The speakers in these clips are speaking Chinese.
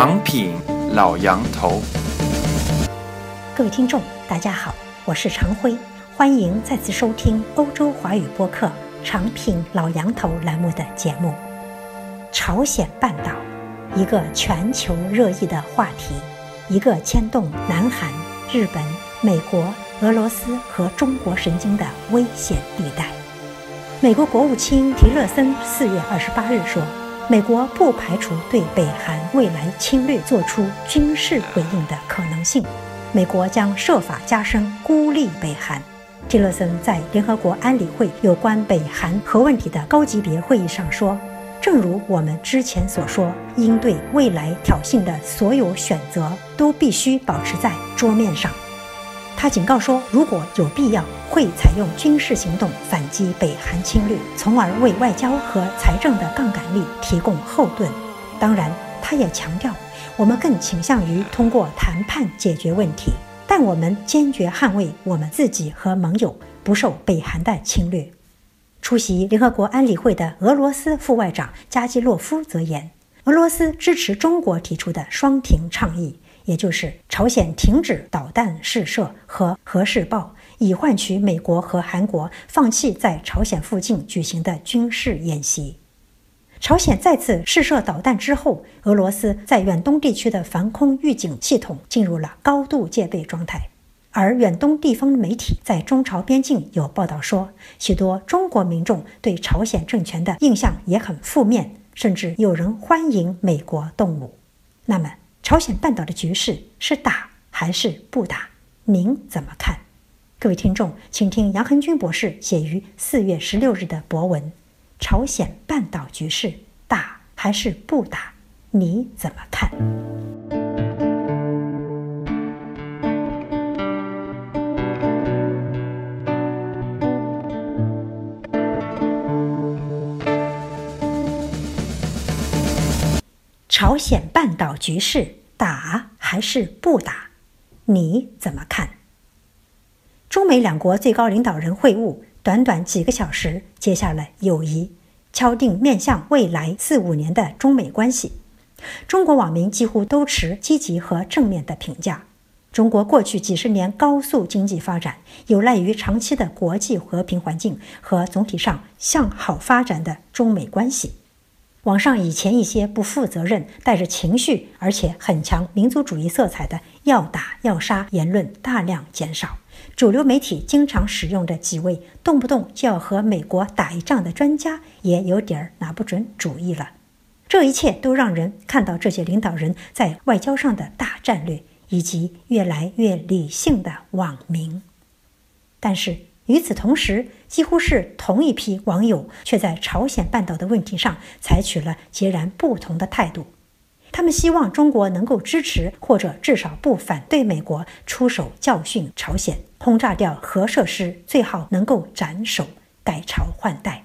长品老杨头，各位听众，大家好，我是常辉，欢迎再次收听欧洲华语播客长品老杨头栏目的节目。朝鲜半岛，一个全球热议的话题，一个牵动南韩、日本、美国、俄罗斯和中国神经的危险地带。美国国务卿提勒森四月二十八日说。美国不排除对北韩未来侵略做出军事回应的可能性，美国将设法加深孤立北韩。蒂勒森在联合国安理会有关北韩核问题的高级别会议上说：“正如我们之前所说，应对未来挑衅的所有选择都必须保持在桌面上。”他警告说，如果有必要，会采用军事行动反击北韩侵略，从而为外交和财政的杠杆力提供后盾。当然，他也强调，我们更倾向于通过谈判解决问题，但我们坚决捍卫我们自己和盟友不受北韩的侵略。出席联合国安理会的俄罗斯副外长加基洛夫则言，俄罗斯支持中国提出的双停倡议。也就是朝鲜停止导弹试射和核试爆，以换取美国和韩国放弃在朝鲜附近举行的军事演习。朝鲜再次试射导弹之后，俄罗斯在远东地区的防空预警系统进入了高度戒备状态。而远东地方媒体在中朝边境有报道说，许多中国民众对朝鲜政权的印象也很负面，甚至有人欢迎美国动武。那么？朝鲜半岛的局势是打还是不打？您怎么看？各位听众，请听杨恒军博士写于四月十六日的博文：《朝鲜半岛局势打还是不打？你怎么看？》朝鲜半岛局势打还是不打？你怎么看？中美两国最高领导人会晤，短短几个小时结下了友谊，敲定面向未来四五年的中美关系。中国网民几乎都持积极和正面的评价。中国过去几十年高速经济发展，有赖于长期的国际和平环境和总体上向好发展的中美关系。网上以前一些不负责任、带着情绪，而且很强民族主义色彩的“要打要杀”言论大量减少。主流媒体经常使用的几位动不动就要和美国打一仗的专家，也有点儿拿不准主意了。这一切都让人看到这些领导人在外交上的大战略，以及越来越理性的网民。但是。与此同时，几乎是同一批网友却在朝鲜半岛的问题上采取了截然不同的态度。他们希望中国能够支持，或者至少不反对美国出手教训朝鲜，轰炸掉核设施，最好能够斩首，改朝换代。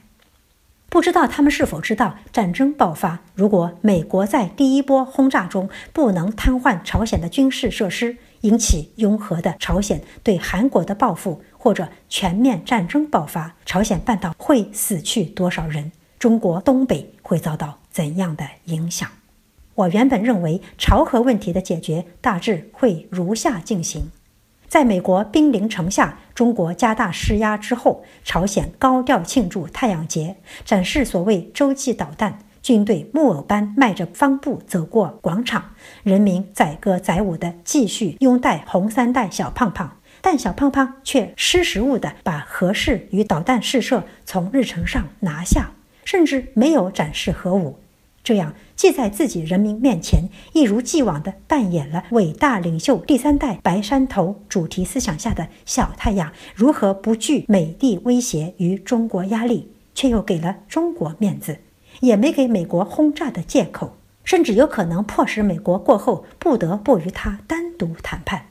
不知道他们是否知道，战争爆发，如果美国在第一波轰炸中不能瘫痪朝鲜的军事设施，引起拥核的朝鲜对韩国的报复。或者全面战争爆发，朝鲜半岛会死去多少人？中国东北会遭到怎样的影响？我原本认为朝核问题的解决大致会如下进行：在美国兵临城下，中国加大施压之后，朝鲜高调庆祝太阳节，展示所谓洲际导弹，军队木偶般迈着方步走过广场，人民载歌载舞地继续拥戴红三代小胖胖。但小胖胖却识时务地把核试与导弹试射从日程上拿下，甚至没有展示核武，这样既在自己人民面前一如既往地扮演了伟大领袖第三代白山头主题思想下的小太阳如何不惧美帝威胁与中国压力，却又给了中国面子，也没给美国轰炸的借口，甚至有可能迫使美国过后不得不与他单独谈判。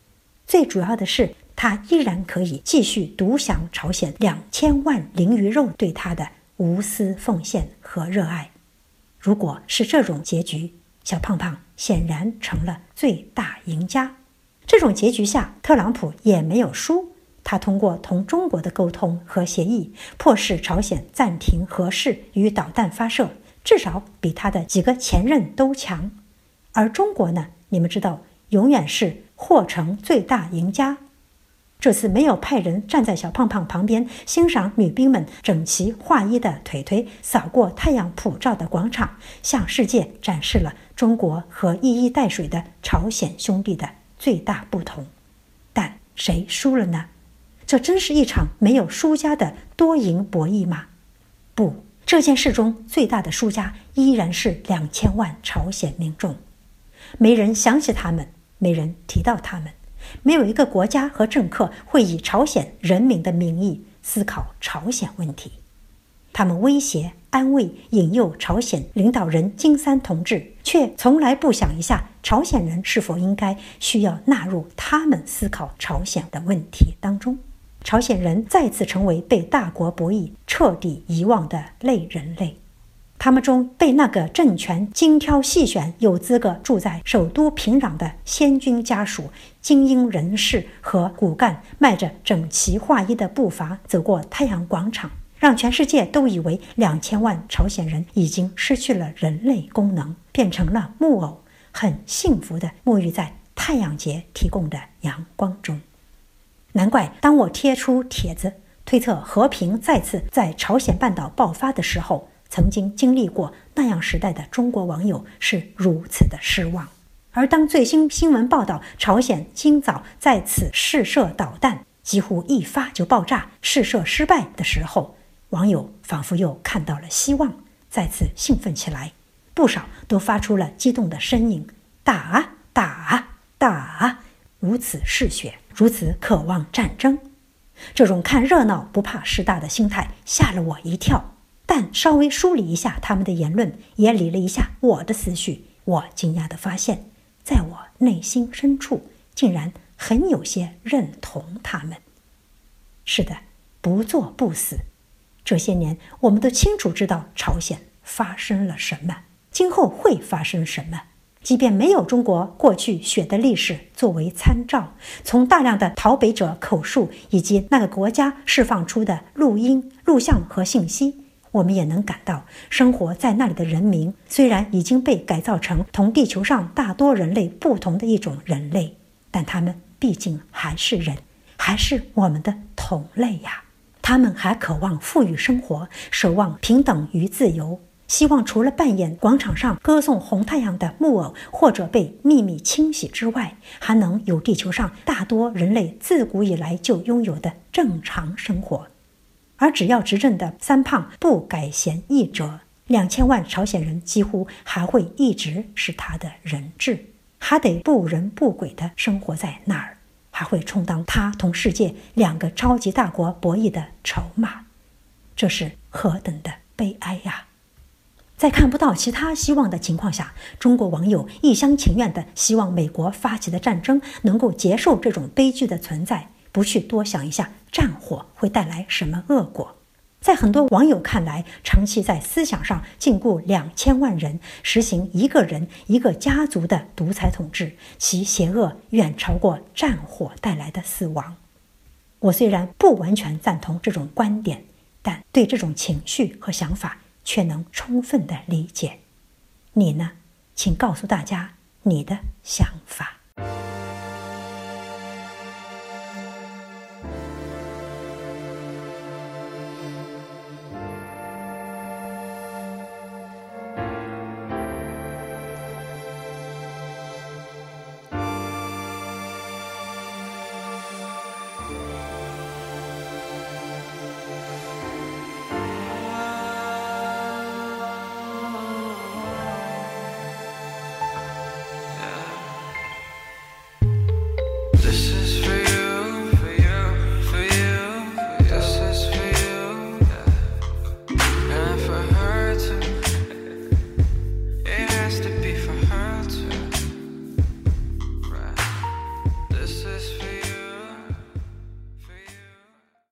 最主要的是。他依然可以继续独享朝鲜两千万灵鱼肉对他的无私奉献和热爱。如果是这种结局，小胖胖显然成了最大赢家。这种结局下，特朗普也没有输。他通过同中国的沟通和协议，迫使朝鲜暂停核试与导弹发射，至少比他的几个前任都强。而中国呢，你们知道，永远是或成最大赢家。这次没有派人站在小胖胖旁边欣赏女兵们整齐划一的腿腿扫过太阳普照的广场，向世界展示了中国和一衣带水的朝鲜兄弟的最大不同。但谁输了呢？这真是一场没有输家的多赢博弈吗？不，这件事中最大的输家依然是两千万朝鲜民众。没人想起他们，没人提到他们。没有一个国家和政客会以朝鲜人民的名义思考朝鲜问题，他们威胁、安慰、引诱朝鲜领导人金三同志，却从来不想一下朝鲜人是否应该需要纳入他们思考朝鲜的问题当中。朝鲜人再次成为被大国博弈彻底遗忘的类人类。他们中被那个政权精挑细选、有资格住在首都平壤的先军家属、精英人士和骨干，迈着整齐划一的步伐走过太阳广场，让全世界都以为两千万朝鲜人已经失去了人类功能，变成了木偶，很幸福地沐浴在太阳节提供的阳光中。难怪当我贴出帖子推测和平再次在朝鲜半岛爆发的时候。曾经经历过那样时代的中国网友是如此的失望，而当最新新闻报道朝鲜今早在此试射导弹，几乎一发就爆炸，试射失败的时候，网友仿佛又看到了希望，再次兴奋起来，不少都发出了激动的声音：“打打打！”如此嗜血，如此渴望战争，这种看热闹不怕事大的心态吓了我一跳。但稍微梳理一下他们的言论，也理了一下我的思绪，我惊讶地发现，在我内心深处，竟然很有些认同他们。是的，不做不死。这些年，我们都清楚知道朝鲜发生了什么，今后会发生什么。即便没有中国过去血的历史作为参照，从大量的逃北者口述以及那个国家释放出的录音、录像和信息。我们也能感到，生活在那里的人民虽然已经被改造成同地球上大多人类不同的一种人类，但他们毕竟还是人，还是我们的同类呀。他们还渴望富裕生活，守望平等与自由，希望除了扮演广场上歌颂红太阳的木偶，或者被秘密清洗之外，还能有地球上大多人类自古以来就拥有的正常生活。而只要执政的三胖不改弦易辙，两千万朝鲜人几乎还会一直是他的人质，还得不人不鬼的生活在那儿，还会充当他同世界两个超级大国博弈的筹码，这是何等的悲哀呀！在看不到其他希望的情况下，中国网友一厢情愿地希望美国发起的战争能够结束这种悲剧的存在。不去多想一下战火会带来什么恶果，在很多网友看来，长期在思想上禁锢两千万人，实行一个人一个家族的独裁统治，其邪恶远超过战火带来的死亡。我虽然不完全赞同这种观点，但对这种情绪和想法却能充分的理解。你呢？请告诉大家你的想法。